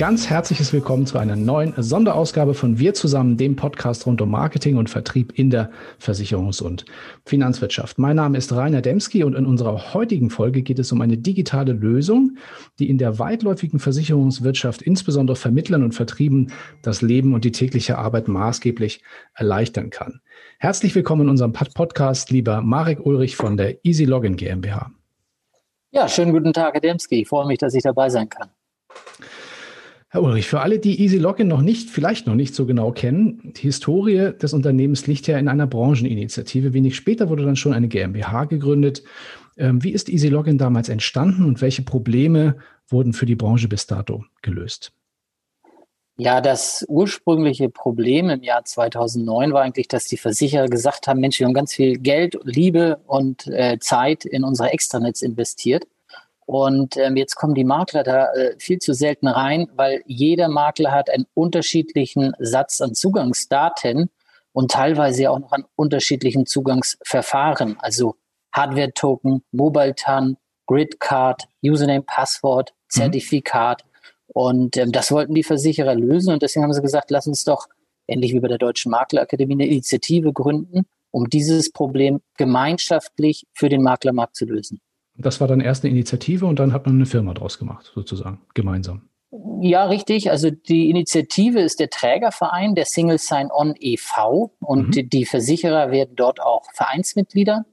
Ganz herzliches Willkommen zu einer neuen Sonderausgabe von Wir zusammen, dem Podcast rund um Marketing und Vertrieb in der Versicherungs- und Finanzwirtschaft. Mein Name ist Rainer Demski und in unserer heutigen Folge geht es um eine digitale Lösung, die in der weitläufigen Versicherungswirtschaft insbesondere Vermittlern und Vertrieben das Leben und die tägliche Arbeit maßgeblich erleichtern kann. Herzlich willkommen in unserem Podcast, lieber Marek Ulrich von der Easy Login GmbH. Ja, schönen guten Tag, Herr Demski. Ich freue mich, dass ich dabei sein kann. Herr Ulrich, für alle, die Easy Login noch nicht, vielleicht noch nicht so genau kennen, die Historie des Unternehmens liegt ja in einer Brancheninitiative. Wenig später wurde dann schon eine GmbH gegründet. Ähm, wie ist Easy Login damals entstanden und welche Probleme wurden für die Branche bis dato gelöst? Ja, das ursprüngliche Problem im Jahr 2009 war eigentlich, dass die Versicherer gesagt haben, Mensch, wir haben ganz viel Geld, Liebe und äh, Zeit in unsere Extranets investiert und ähm, jetzt kommen die Makler da äh, viel zu selten rein, weil jeder Makler hat einen unterschiedlichen Satz an Zugangsdaten und teilweise auch noch an unterschiedlichen Zugangsverfahren. Also Hardware-Token, Mobile-TAN, Grid-Card, Username, Passwort, mhm. Zertifikat. Mhm. Und ähm, das wollten die Versicherer lösen. Und deswegen haben sie gesagt, lass uns doch, ähnlich wie bei der Deutschen Maklerakademie, eine Initiative gründen, um dieses Problem gemeinschaftlich für den Maklermarkt zu lösen. Das war dann erst eine Initiative und dann hat man eine Firma draus gemacht, sozusagen, gemeinsam. Ja, richtig. Also die Initiative ist der Trägerverein der Single Sign-On e.V. und mhm. die, die, Versicherer werden dort auch Vereinsmitglieder.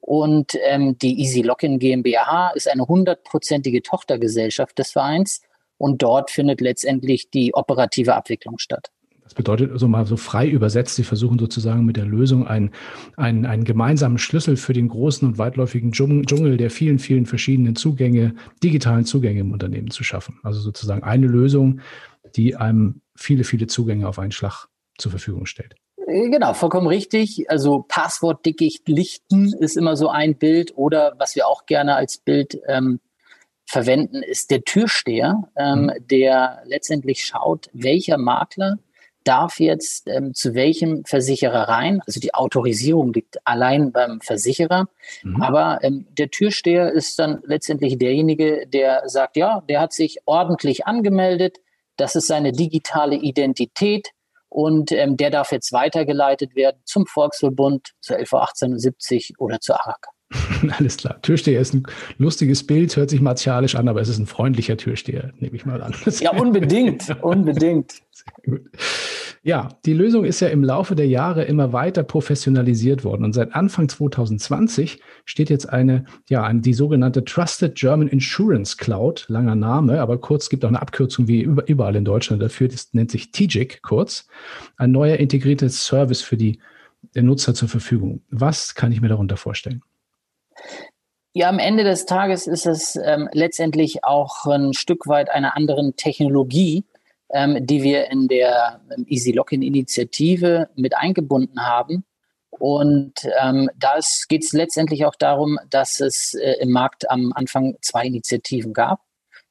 Und ähm, die Easy Login GmbH ist eine hundertprozentige Tochtergesellschaft des Vereins und dort findet letztendlich die operative Abwicklung statt. Das bedeutet also mal so frei übersetzt, Sie versuchen sozusagen mit der Lösung einen, einen, einen gemeinsamen Schlüssel für den großen und weitläufigen Dschungel der vielen, vielen verschiedenen Zugänge, digitalen Zugänge im Unternehmen zu schaffen. Also sozusagen eine Lösung, die einem viele, viele Zugänge auf einen Schlag zur Verfügung stellt. Äh, genau, vollkommen richtig. Also Passwortdickicht lichten ist immer so ein Bild oder was wir auch gerne als Bild ähm, verwenden, ist der Türsteher, ähm, mhm. der letztendlich schaut, welcher Makler darf jetzt ähm, zu welchem Versicherer rein. Also die Autorisierung liegt allein beim Versicherer. Mhm. Aber ähm, der Türsteher ist dann letztendlich derjenige, der sagt, ja, der hat sich ordentlich angemeldet. Das ist seine digitale Identität. Und ähm, der darf jetzt weitergeleitet werden zum Volksverbund, zur LV 1870 oder zur ARAG. Alles klar. Türsteher ist ein lustiges Bild, hört sich martialisch an, aber es ist ein freundlicher Türsteher, nehme ich mal an. Ja, unbedingt, unbedingt. Ja, die Lösung ist ja im Laufe der Jahre immer weiter professionalisiert worden. Und seit Anfang 2020 steht jetzt eine, ja, die sogenannte Trusted German Insurance Cloud, langer Name, aber kurz gibt auch eine Abkürzung wie überall in Deutschland dafür, das nennt sich TGIC kurz, ein neuer integriertes Service für die Nutzer zur Verfügung. Was kann ich mir darunter vorstellen? Ja, am Ende des Tages ist es ähm, letztendlich auch ein Stück weit einer anderen Technologie, ähm, die wir in der ähm, Easy Login Initiative mit eingebunden haben. Und ähm, da geht es letztendlich auch darum, dass es äh, im Markt am Anfang zwei Initiativen gab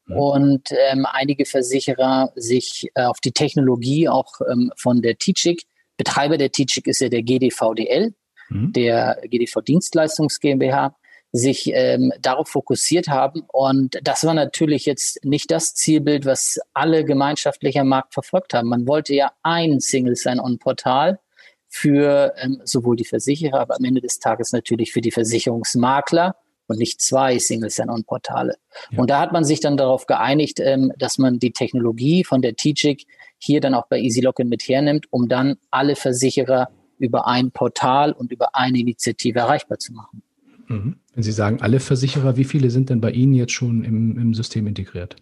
mhm. und ähm, einige Versicherer sich äh, auf die Technologie auch ähm, von der TICIC, Betreiber der TICIC ist ja der GDVDL, mhm. der GDV Dienstleistungs GmbH, sich ähm, darauf fokussiert haben. Und das war natürlich jetzt nicht das Zielbild, was alle gemeinschaftlich am Markt verfolgt haben. Man wollte ja ein Single Sign-On-Portal für ähm, sowohl die Versicherer, aber am Ende des Tages natürlich für die Versicherungsmakler und nicht zwei Single Sign-On-Portale. Ja. Und da hat man sich dann darauf geeinigt, ähm, dass man die Technologie von der TGIC hier dann auch bei EasyLogin mit hernimmt, um dann alle Versicherer über ein Portal und über eine Initiative erreichbar zu machen. Mhm. Wenn Sie sagen, alle Versicherer, wie viele sind denn bei Ihnen jetzt schon im, im System integriert?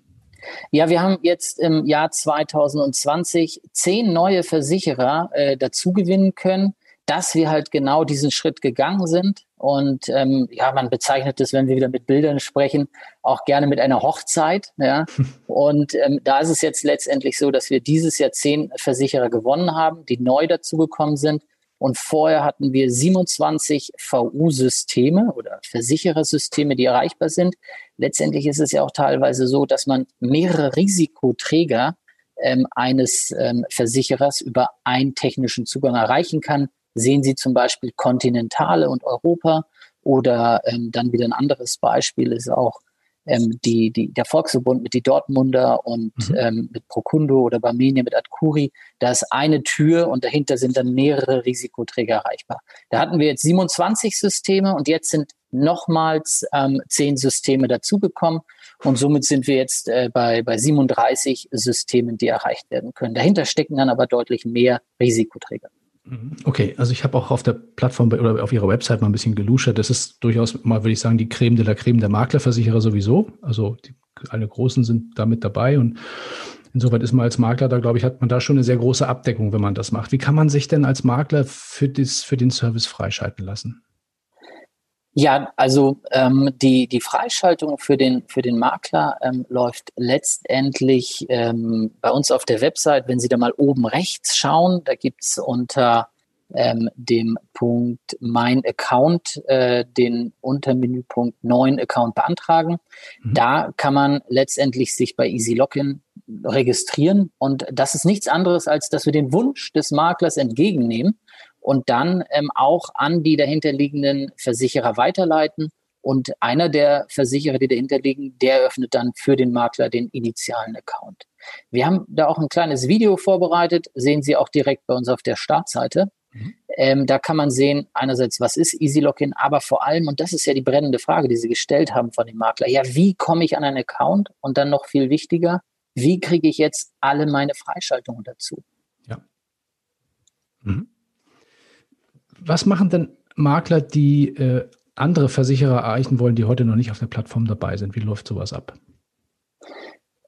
Ja, wir haben jetzt im Jahr 2020 zehn neue Versicherer äh, dazugewinnen können, dass wir halt genau diesen Schritt gegangen sind. Und ähm, ja, man bezeichnet es, wenn wir wieder mit Bildern sprechen, auch gerne mit einer Hochzeit. Ja. Und ähm, da ist es jetzt letztendlich so, dass wir dieses Jahr zehn Versicherer gewonnen haben, die neu dazugekommen sind. Und vorher hatten wir 27 VU-Systeme oder Versicherersysteme, die erreichbar sind. Letztendlich ist es ja auch teilweise so, dass man mehrere Risikoträger ähm, eines ähm, Versicherers über einen technischen Zugang erreichen kann. Sehen Sie zum Beispiel Kontinentale und Europa oder ähm, dann wieder ein anderes Beispiel ist auch ähm, die, die, der Volksverbund mit die Dortmunder und mhm. ähm, mit Procundo oder Barmenia mit Adcuri, da ist eine Tür und dahinter sind dann mehrere Risikoträger erreichbar. Da hatten wir jetzt 27 Systeme und jetzt sind nochmals ähm, zehn Systeme dazugekommen und somit sind wir jetzt äh, bei, bei 37 Systemen, die erreicht werden können. Dahinter stecken dann aber deutlich mehr Risikoträger. Mhm. Okay, also ich habe auch auf der Plattform oder auf Ihrer Website mal ein bisschen geluschert. Das ist durchaus mal, würde ich sagen, die Creme de la Creme der Maklerversicherer sowieso. Also die, alle Großen sind damit dabei und insoweit ist man als Makler da, glaube ich, hat man da schon eine sehr große Abdeckung, wenn man das macht. Wie kann man sich denn als Makler für, das, für den Service freischalten lassen? Ja, also ähm, die, die Freischaltung für den, für den Makler ähm, läuft letztendlich ähm, bei uns auf der Website. Wenn Sie da mal oben rechts schauen, da gibt's unter ähm, dem Punkt Mein Account äh, den Untermenüpunkt Neuen Account beantragen. Mhm. Da kann man letztendlich sich bei Easy Login registrieren und das ist nichts anderes, als dass wir den Wunsch des Maklers entgegennehmen und dann ähm, auch an die dahinterliegenden Versicherer weiterleiten. Und einer der Versicherer, die dahinter liegen, der öffnet dann für den Makler den initialen Account. Wir haben da auch ein kleines Video vorbereitet, sehen Sie auch direkt bei uns auf der Startseite. Mhm. Ähm, da kann man sehen, einerseits, was ist Easy Login, aber vor allem, und das ist ja die brennende Frage, die Sie gestellt haben von dem Makler, ja, wie komme ich an einen Account? Und dann noch viel wichtiger, wie kriege ich jetzt alle meine Freischaltungen dazu? Ja. Mhm. Was machen denn Makler, die äh, andere Versicherer erreichen wollen, die heute noch nicht auf der Plattform dabei sind? Wie läuft sowas ab?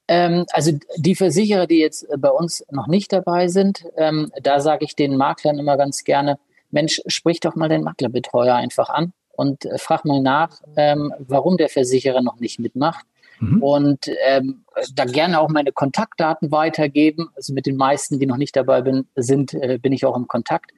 Ähm, also die Versicherer, die jetzt äh, bei uns noch nicht dabei sind, ähm, da sage ich den Maklern immer ganz gerne, Mensch, sprich doch mal den Maklerbetreuer einfach an und äh, frag mal nach, ähm, warum der Versicherer noch nicht mitmacht. Mhm. Und ähm, da gerne auch meine Kontaktdaten weitergeben. Also mit den meisten, die noch nicht dabei bin, sind, äh, bin ich auch im Kontakt.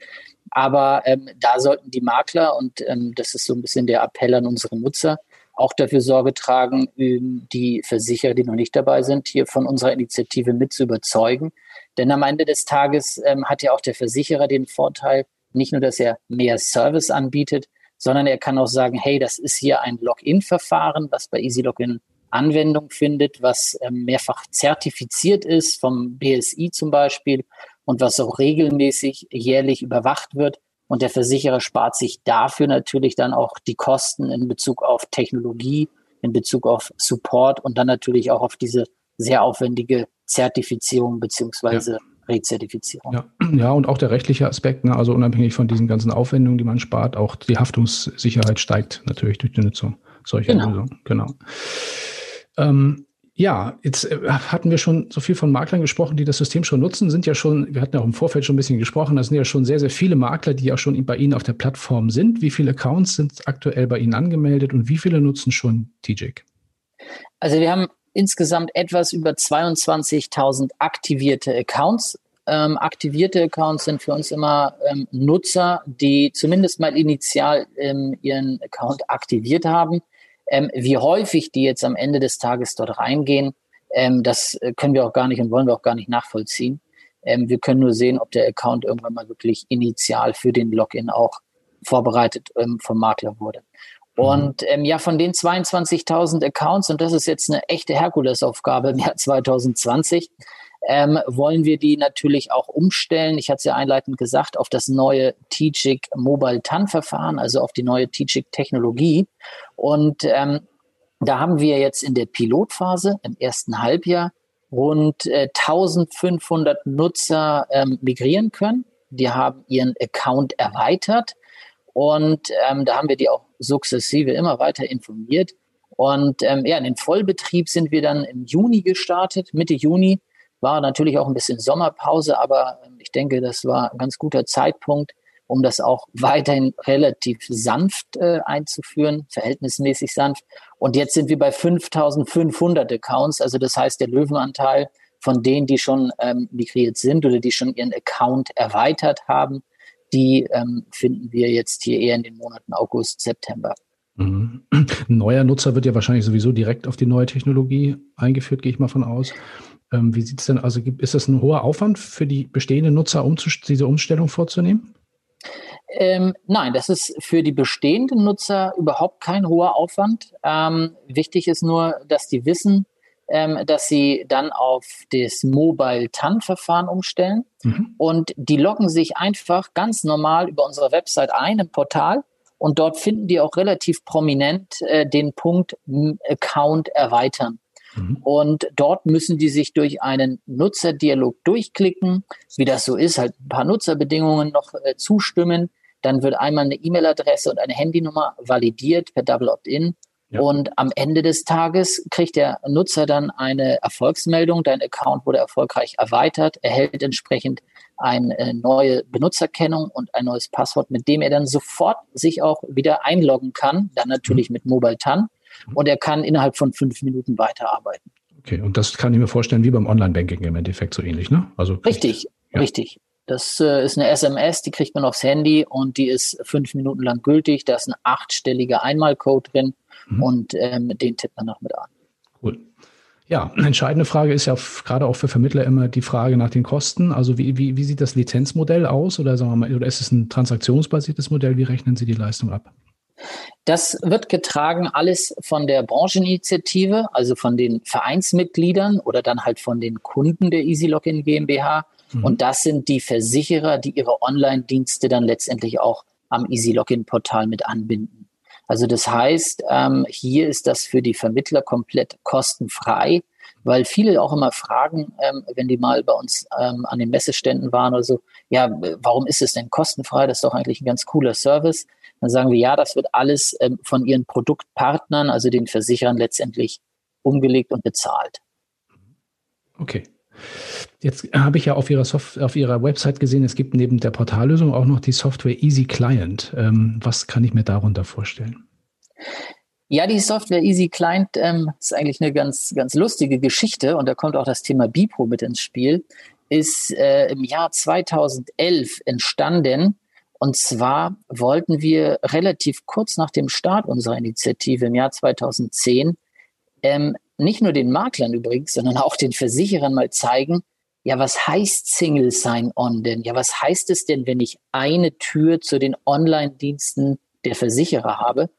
Aber ähm, da sollten die Makler, und ähm, das ist so ein bisschen der Appell an unsere Nutzer, auch dafür Sorge tragen, ähm, die Versicherer, die noch nicht dabei sind, hier von unserer Initiative mit zu überzeugen. Denn am Ende des Tages ähm, hat ja auch der Versicherer den Vorteil, nicht nur, dass er mehr Service anbietet, sondern er kann auch sagen, hey, das ist hier ein Login-Verfahren, was bei Easy Login Anwendung findet, was ähm, mehrfach zertifiziert ist, vom BSI zum Beispiel, und was auch regelmäßig jährlich überwacht wird. Und der Versicherer spart sich dafür natürlich dann auch die Kosten in Bezug auf Technologie, in Bezug auf Support und dann natürlich auch auf diese sehr aufwendige Zertifizierung beziehungsweise ja. Rezertifizierung. Ja. ja, und auch der rechtliche Aspekt, ne? also unabhängig von diesen ganzen Aufwendungen, die man spart, auch die Haftungssicherheit steigt natürlich durch die Nutzung solcher genau. Lösungen. Genau. Ähm, ja, jetzt äh, hatten wir schon so viel von Maklern gesprochen, die das System schon nutzen, sind ja schon, wir hatten ja auch im Vorfeld schon ein bisschen gesprochen, das sind ja schon sehr, sehr viele Makler, die ja schon bei Ihnen auf der Plattform sind. Wie viele Accounts sind aktuell bei Ihnen angemeldet und wie viele nutzen schon TJIC? Also wir haben insgesamt etwas über 22.000 aktivierte Accounts. Ähm, aktivierte Accounts sind für uns immer ähm, Nutzer, die zumindest mal initial ähm, ihren Account aktiviert haben. Ähm, wie häufig die jetzt am Ende des Tages dort reingehen, ähm, das äh, können wir auch gar nicht und wollen wir auch gar nicht nachvollziehen. Ähm, wir können nur sehen, ob der Account irgendwann mal wirklich initial für den Login auch vorbereitet ähm, vom Makler wurde. Mhm. Und ähm, ja, von den 22.000 Accounts, und das ist jetzt eine echte Herkulesaufgabe im Jahr 2020, ähm, wollen wir die natürlich auch umstellen. Ich hatte es ja einleitend gesagt, auf das neue TGIC Mobile TAN-Verfahren, also auf die neue TGIC-Technologie. Und ähm, da haben wir jetzt in der Pilotphase im ersten Halbjahr rund äh, 1500 Nutzer ähm, migrieren können. Die haben ihren Account erweitert und ähm, da haben wir die auch sukzessive immer weiter informiert. Und ähm, ja, in den Vollbetrieb sind wir dann im Juni gestartet, Mitte Juni. War natürlich auch ein bisschen Sommerpause, aber ähm, ich denke, das war ein ganz guter Zeitpunkt, um das auch weiterhin relativ sanft äh, einzuführen, verhältnismäßig sanft. Und jetzt sind wir bei 5500 Accounts. Also das heißt, der Löwenanteil von denen, die schon ähm, migriert sind oder die schon ihren Account erweitert haben, die ähm, finden wir jetzt hier eher in den Monaten August, September. Mhm. Ein neuer Nutzer wird ja wahrscheinlich sowieso direkt auf die neue Technologie eingeführt, gehe ich mal von aus. Ähm, wie sieht es denn, also ist das ein hoher Aufwand für die bestehenden Nutzer, um diese Umstellung vorzunehmen? Ähm, nein, das ist für die bestehenden Nutzer überhaupt kein hoher Aufwand. Ähm, wichtig ist nur, dass die wissen, ähm, dass sie dann auf das Mobile TAN-Verfahren umstellen mhm. und die loggen sich einfach ganz normal über unsere Website ein im Portal und dort finden die auch relativ prominent äh, den Punkt Account erweitern. Mhm. Und dort müssen die sich durch einen Nutzerdialog durchklicken, wie das so ist, halt ein paar Nutzerbedingungen noch äh, zustimmen. Dann wird einmal eine E-Mail-Adresse und eine Handynummer validiert per Double Opt-in. Ja. Und am Ende des Tages kriegt der Nutzer dann eine Erfolgsmeldung. Dein Account wurde erfolgreich erweitert, erhält entsprechend eine äh, neue Benutzerkennung und ein neues Passwort, mit dem er dann sofort sich auch wieder einloggen kann. Dann natürlich mhm. mit Mobile TAN und er kann innerhalb von fünf Minuten weiterarbeiten. Okay, und das kann ich mir vorstellen, wie beim Online-Banking im Endeffekt so ähnlich, ne? Also richtig, ja. richtig. Das äh, ist eine SMS, die kriegt man aufs Handy und die ist fünf Minuten lang gültig. Da ist ein achtstelliger Einmalcode drin mhm. und ähm, den tippt man noch mit an. Cool. Ja, eine entscheidende Frage ist ja gerade auch für Vermittler immer die Frage nach den Kosten. Also wie, wie, wie sieht das Lizenzmodell aus oder sagen wir mal, oder ist es ein transaktionsbasiertes Modell? Wie rechnen Sie die Leistung ab? Das wird getragen alles von der Brancheninitiative, also von den Vereinsmitgliedern oder dann halt von den Kunden der EasyLogin GmbH. Mhm. Und das sind die Versicherer, die ihre Online-Dienste dann letztendlich auch am EasyLogin-Portal mit anbinden. Also das heißt, ähm, hier ist das für die Vermittler komplett kostenfrei, weil viele auch immer fragen, ähm, wenn die mal bei uns ähm, an den Messeständen waren oder so, ja, warum ist es denn kostenfrei? Das ist doch eigentlich ein ganz cooler Service. Dann sagen wir, ja, das wird alles ähm, von ihren Produktpartnern, also den Versicherern letztendlich umgelegt und bezahlt. Okay. Jetzt habe ich ja auf Ihrer, Soft auf Ihrer Website gesehen, es gibt neben der Portallösung auch noch die Software Easy Client. Ähm, was kann ich mir darunter vorstellen? Ja, die Software Easy Client ähm, ist eigentlich eine ganz, ganz lustige Geschichte und da kommt auch das Thema Bipro mit ins Spiel. Ist äh, im Jahr 2011 entstanden und zwar wollten wir relativ kurz nach dem Start unserer Initiative im Jahr 2010 ähm, nicht nur den Maklern übrigens, sondern auch den Versicherern mal zeigen, ja, was heißt Single Sign-On denn? Ja, was heißt es denn, wenn ich eine Tür zu den Online-Diensten der Versicherer habe?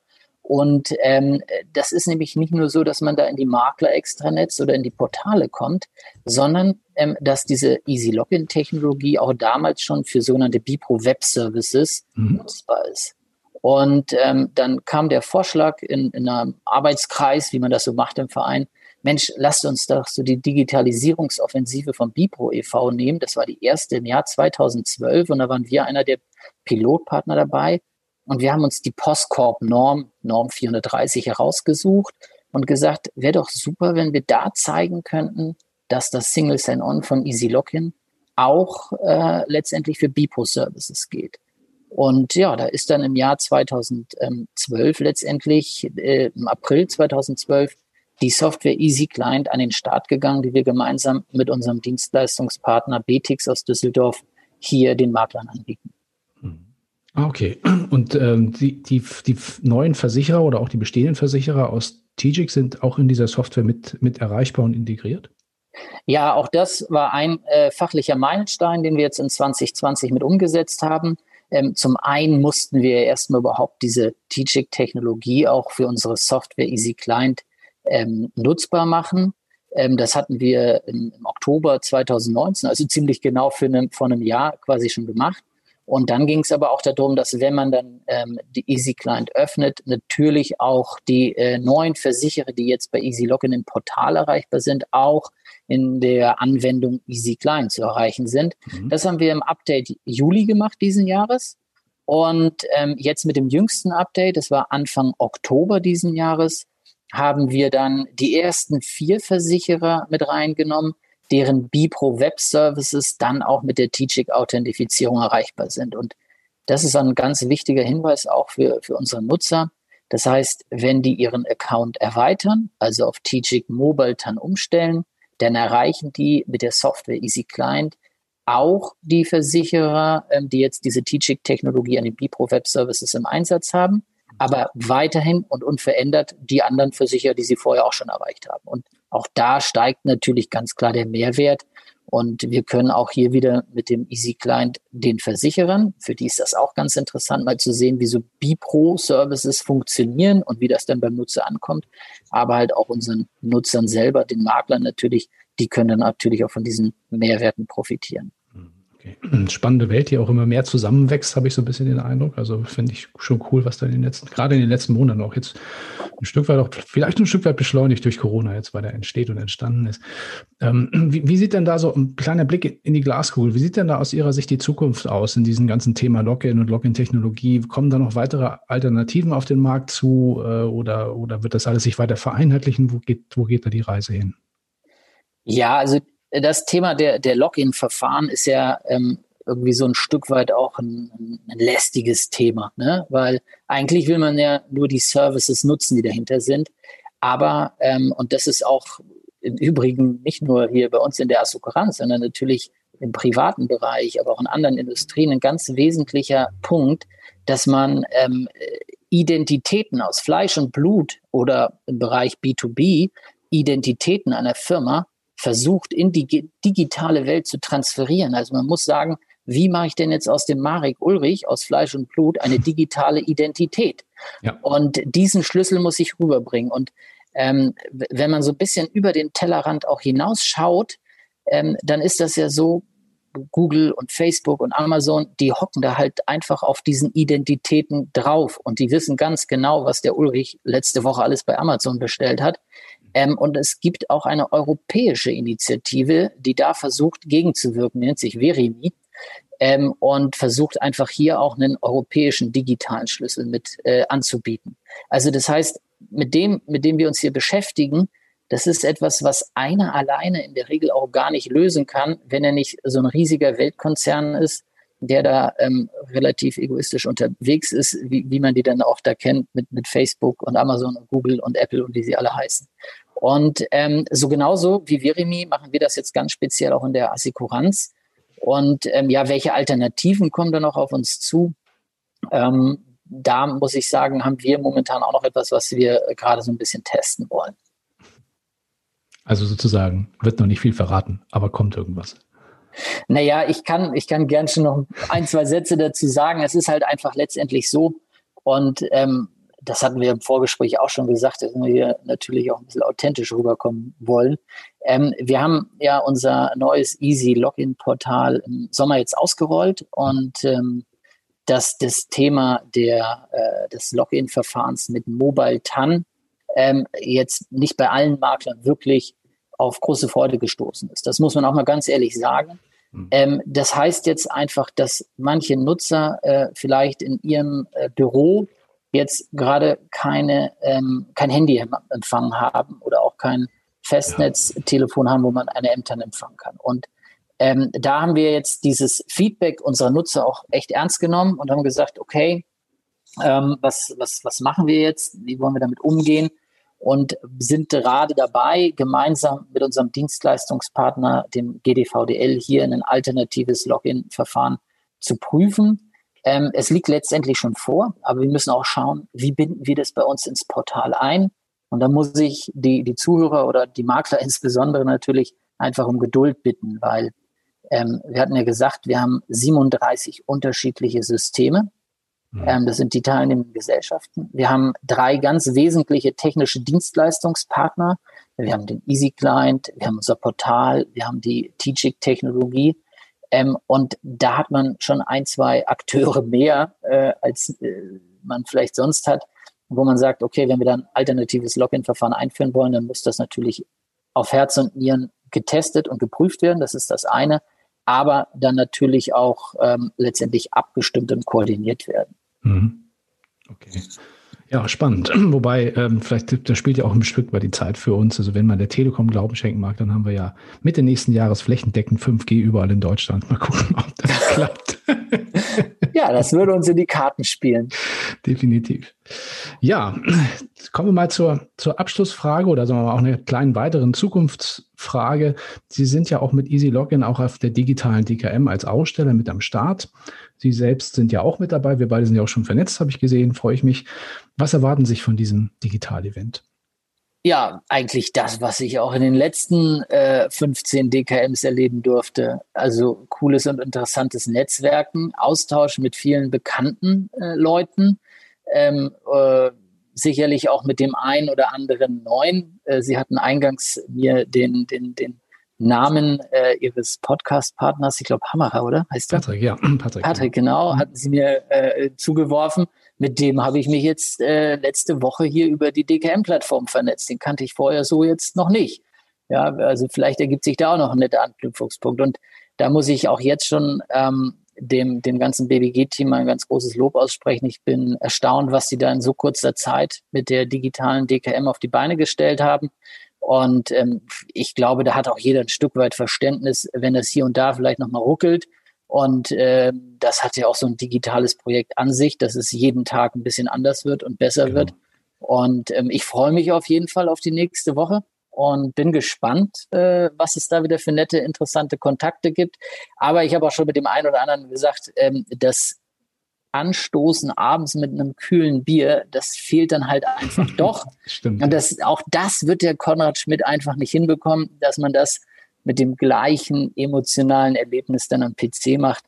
Und ähm, das ist nämlich nicht nur so, dass man da in die Makler-Extranets oder in die Portale kommt, sondern ähm, dass diese Easy Login-Technologie auch damals schon für sogenannte Bipro Web Services mhm. nutzbar ist. Und ähm, dann kam der Vorschlag in, in einem Arbeitskreis, wie man das so macht im Verein, Mensch, lasst uns doch so die Digitalisierungsoffensive von Bipro e.V. nehmen. Das war die erste im Jahr 2012 und da waren wir einer der Pilotpartner dabei. Und wir haben uns die Postcorp-Norm, Norm 430, herausgesucht und gesagt, wäre doch super, wenn wir da zeigen könnten, dass das Single Sign-On von Easy Login auch äh, letztendlich für BIPO-Services geht. Und ja, da ist dann im Jahr 2012 letztendlich, äh, im April 2012, die Software Easy Client an den Start gegangen, die wir gemeinsam mit unserem Dienstleistungspartner BTX aus Düsseldorf hier den Maklern anbieten. Ah, okay. Und ähm, die, die, die neuen Versicherer oder auch die bestehenden Versicherer aus TGIC sind auch in dieser Software mit, mit erreichbar und integriert? Ja, auch das war ein äh, fachlicher Meilenstein, den wir jetzt in 2020 mit umgesetzt haben. Ähm, zum einen mussten wir erstmal überhaupt diese TGIC-Technologie auch für unsere Software Easy Client ähm, nutzbar machen. Ähm, das hatten wir im, im, Oktober 2019, also ziemlich genau für ne, vor einem Jahr quasi schon gemacht. Und dann ging es aber auch darum, dass wenn man dann ähm, die Easy Client öffnet, natürlich auch die äh, neuen Versicherer, die jetzt bei Easy Login im Portal erreichbar sind, auch in der Anwendung Easy Client zu erreichen sind. Mhm. Das haben wir im Update Juli gemacht diesen Jahres. Und ähm, jetzt mit dem jüngsten Update, das war Anfang Oktober diesen Jahres, haben wir dann die ersten vier Versicherer mit reingenommen, deren Bipro Web Services dann auch mit der TGIC-Authentifizierung erreichbar sind. Und das ist ein ganz wichtiger Hinweis auch für, für unsere Nutzer. Das heißt, wenn die ihren Account erweitern, also auf TGIC Mobile dann umstellen, dann erreichen die mit der Software Easy Client auch die Versicherer, ähm, die jetzt diese TGIC-Technologie an den Bipro Web Services im Einsatz haben, aber weiterhin und unverändert die anderen Versicherer, die sie vorher auch schon erreicht haben. Und auch da steigt natürlich ganz klar der Mehrwert. Und wir können auch hier wieder mit dem Easy Client den Versicherern, für die ist das auch ganz interessant, mal zu sehen, wie so Bipro-Services funktionieren und wie das dann beim Nutzer ankommt. Aber halt auch unseren Nutzern selber, den Maklern natürlich, die können dann natürlich auch von diesen Mehrwerten profitieren. Okay. Spannende Welt, die auch immer mehr zusammenwächst, habe ich so ein bisschen den Eindruck. Also finde ich schon cool, was da in den letzten, gerade in den letzten Monaten auch jetzt ein Stück weit auch, vielleicht ein Stück weit beschleunigt durch Corona jetzt, weil da entsteht und entstanden ist. Ähm, wie, wie, sieht denn da so ein kleiner Blick in die Glaskugel? Wie sieht denn da aus Ihrer Sicht die Zukunft aus in diesem ganzen Thema Login und Login-Technologie? Kommen da noch weitere Alternativen auf den Markt zu äh, oder, oder wird das alles sich weiter vereinheitlichen? Wo geht, wo geht da die Reise hin? Ja, also das Thema der, der Login-Verfahren ist ja ähm, irgendwie so ein Stück weit auch ein, ein lästiges Thema, ne? weil eigentlich will man ja nur die Services nutzen, die dahinter sind. Aber, ähm, und das ist auch im Übrigen nicht nur hier bei uns in der Assuranz, sondern natürlich im privaten Bereich, aber auch in anderen Industrien ein ganz wesentlicher Punkt, dass man ähm, Identitäten aus Fleisch und Blut oder im Bereich B2B Identitäten einer Firma versucht, in die digitale Welt zu transferieren. Also man muss sagen, wie mache ich denn jetzt aus dem Marek Ulrich, aus Fleisch und Blut, eine digitale Identität? Ja. Und diesen Schlüssel muss ich rüberbringen. Und ähm, wenn man so ein bisschen über den Tellerrand auch hinausschaut, ähm, dann ist das ja so, Google und Facebook und Amazon, die hocken da halt einfach auf diesen Identitäten drauf und die wissen ganz genau, was der Ulrich letzte Woche alles bei Amazon bestellt hat. Ähm, und es gibt auch eine europäische Initiative, die da versucht, gegenzuwirken, nennt sich Verimi. Ähm, und versucht einfach hier auch einen europäischen digitalen Schlüssel mit äh, anzubieten. Also das heißt, mit dem, mit dem wir uns hier beschäftigen, das ist etwas, was einer alleine in der Regel auch gar nicht lösen kann, wenn er nicht so ein riesiger Weltkonzern ist, der da ähm, relativ egoistisch unterwegs ist, wie, wie man die dann auch da kennt mit, mit Facebook und Amazon und Google und Apple und wie sie alle heißen. Und ähm, so genauso wie Virimi machen wir das jetzt ganz speziell auch in der Assekuranz. Und ähm, ja, welche Alternativen kommen da noch auf uns zu? Ähm, da muss ich sagen, haben wir momentan auch noch etwas, was wir gerade so ein bisschen testen wollen. Also sozusagen, wird noch nicht viel verraten, aber kommt irgendwas. Naja, ich kann, ich kann gern schon noch ein, zwei Sätze dazu sagen. Es ist halt einfach letztendlich so. Und ähm, das hatten wir im Vorgespräch auch schon gesagt, dass wir hier natürlich auch ein bisschen authentisch rüberkommen wollen. Ähm, wir haben ja unser neues Easy Login Portal im Sommer jetzt ausgerollt und ähm, dass das Thema der, äh, des Login-Verfahrens mit Mobile TAN ähm, jetzt nicht bei allen Maklern wirklich auf große Freude gestoßen ist. Das muss man auch mal ganz ehrlich sagen. Mhm. Ähm, das heißt jetzt einfach, dass manche Nutzer äh, vielleicht in ihrem äh, Büro jetzt gerade keine, ähm, kein Handyempfang haben oder auch kein Festnetztelefon haben, wo man eine Ämtern empfangen kann. Und ähm, da haben wir jetzt dieses Feedback unserer Nutzer auch echt ernst genommen und haben gesagt, okay, ähm, was, was, was machen wir jetzt? Wie wollen wir damit umgehen? Und sind gerade dabei, gemeinsam mit unserem Dienstleistungspartner, dem GDVDL, hier ein alternatives Login-Verfahren zu prüfen ähm, es liegt letztendlich schon vor, aber wir müssen auch schauen, wie binden wir das bei uns ins Portal ein. Und da muss ich die, die Zuhörer oder die Makler insbesondere natürlich einfach um Geduld bitten, weil ähm, wir hatten ja gesagt, wir haben 37 unterschiedliche Systeme. Mhm. Ähm, das sind die teilnehmenden Gesellschaften. Wir haben drei ganz wesentliche technische Dienstleistungspartner. Wir haben den Easy Client, wir haben unser Portal, wir haben die TGIC-Technologie ähm, und da hat man schon ein, zwei Akteure mehr, äh, als äh, man vielleicht sonst hat, wo man sagt, okay, wenn wir dann alternatives Login-Verfahren einführen wollen, dann muss das natürlich auf Herz und Nieren getestet und geprüft werden. Das ist das eine. Aber dann natürlich auch ähm, letztendlich abgestimmt und koordiniert werden. Mhm. Okay. Ja, spannend. Wobei, ähm, vielleicht, das spielt ja auch ein Stück bei die Zeit für uns. Also wenn man der Telekom Glauben schenken mag, dann haben wir ja Mitte nächsten Jahres flächendeckend 5G überall in Deutschland. Mal gucken, ob das klappt. Ja, das würde uns in die Karten spielen. Definitiv. Ja, kommen wir mal zur, zur Abschlussfrage oder sagen wir mal auch eine kleinen weiteren Zukunftsfrage. Sie sind ja auch mit Easy Login auch auf der digitalen DKM als Aussteller mit am Start. Sie selbst sind ja auch mit dabei. Wir beide sind ja auch schon vernetzt, habe ich gesehen. Freue ich mich. Was erwarten Sie sich von diesem Digital-Event? Ja, eigentlich das, was ich auch in den letzten äh, 15 DKMs erleben durfte. Also cooles und interessantes Netzwerken, Austausch mit vielen bekannten äh, Leuten, ähm, äh, sicherlich auch mit dem einen oder anderen neuen. Äh, Sie hatten eingangs mir den, den, den Namen äh, Ihres Podcast-Partners, ich glaube Hammerer, oder? Heißt Patrick, der? ja. Patrick, Patrick genau, genau hatten Sie mir äh, zugeworfen. Mit dem habe ich mich jetzt äh, letzte Woche hier über die DKM-Plattform vernetzt. Den kannte ich vorher so jetzt noch nicht. Ja, also vielleicht ergibt sich da auch noch ein netter Anknüpfungspunkt. Und da muss ich auch jetzt schon ähm, dem, dem ganzen BWG-Team ein ganz großes Lob aussprechen. Ich bin erstaunt, was sie da in so kurzer Zeit mit der digitalen DKM auf die Beine gestellt haben. Und ähm, ich glaube, da hat auch jeder ein Stück weit Verständnis, wenn das hier und da vielleicht nochmal ruckelt. Und äh, das hat ja auch so ein digitales Projekt an sich, dass es jeden Tag ein bisschen anders wird und besser genau. wird. Und ähm, ich freue mich auf jeden Fall auf die nächste Woche und bin gespannt, äh, was es da wieder für nette, interessante Kontakte gibt. Aber ich habe auch schon mit dem einen oder anderen gesagt, ähm, das Anstoßen abends mit einem kühlen Bier, das fehlt dann halt einfach doch. Stimmt. Und das, auch das wird der Konrad Schmidt einfach nicht hinbekommen, dass man das mit dem gleichen emotionalen Erlebnis dann am PC macht.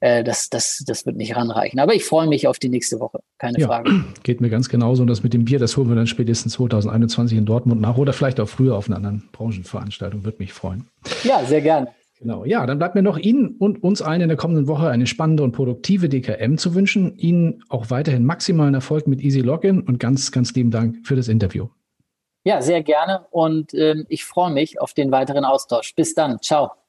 Äh, das, das, das wird nicht ranreichen. Aber ich freue mich auf die nächste Woche, keine ja, Frage. Geht mir ganz genauso. Und das mit dem Bier, das holen wir dann spätestens 2021 in Dortmund nach oder vielleicht auch früher auf einer anderen Branchenveranstaltung. Würde mich freuen. Ja, sehr gerne. Genau, ja, dann bleibt mir noch Ihnen und uns allen in der kommenden Woche eine spannende und produktive DKM zu wünschen. Ihnen auch weiterhin maximalen Erfolg mit Easy Login und ganz, ganz lieben Dank für das Interview. Ja, sehr gerne und ähm, ich freue mich auf den weiteren Austausch. Bis dann. Ciao.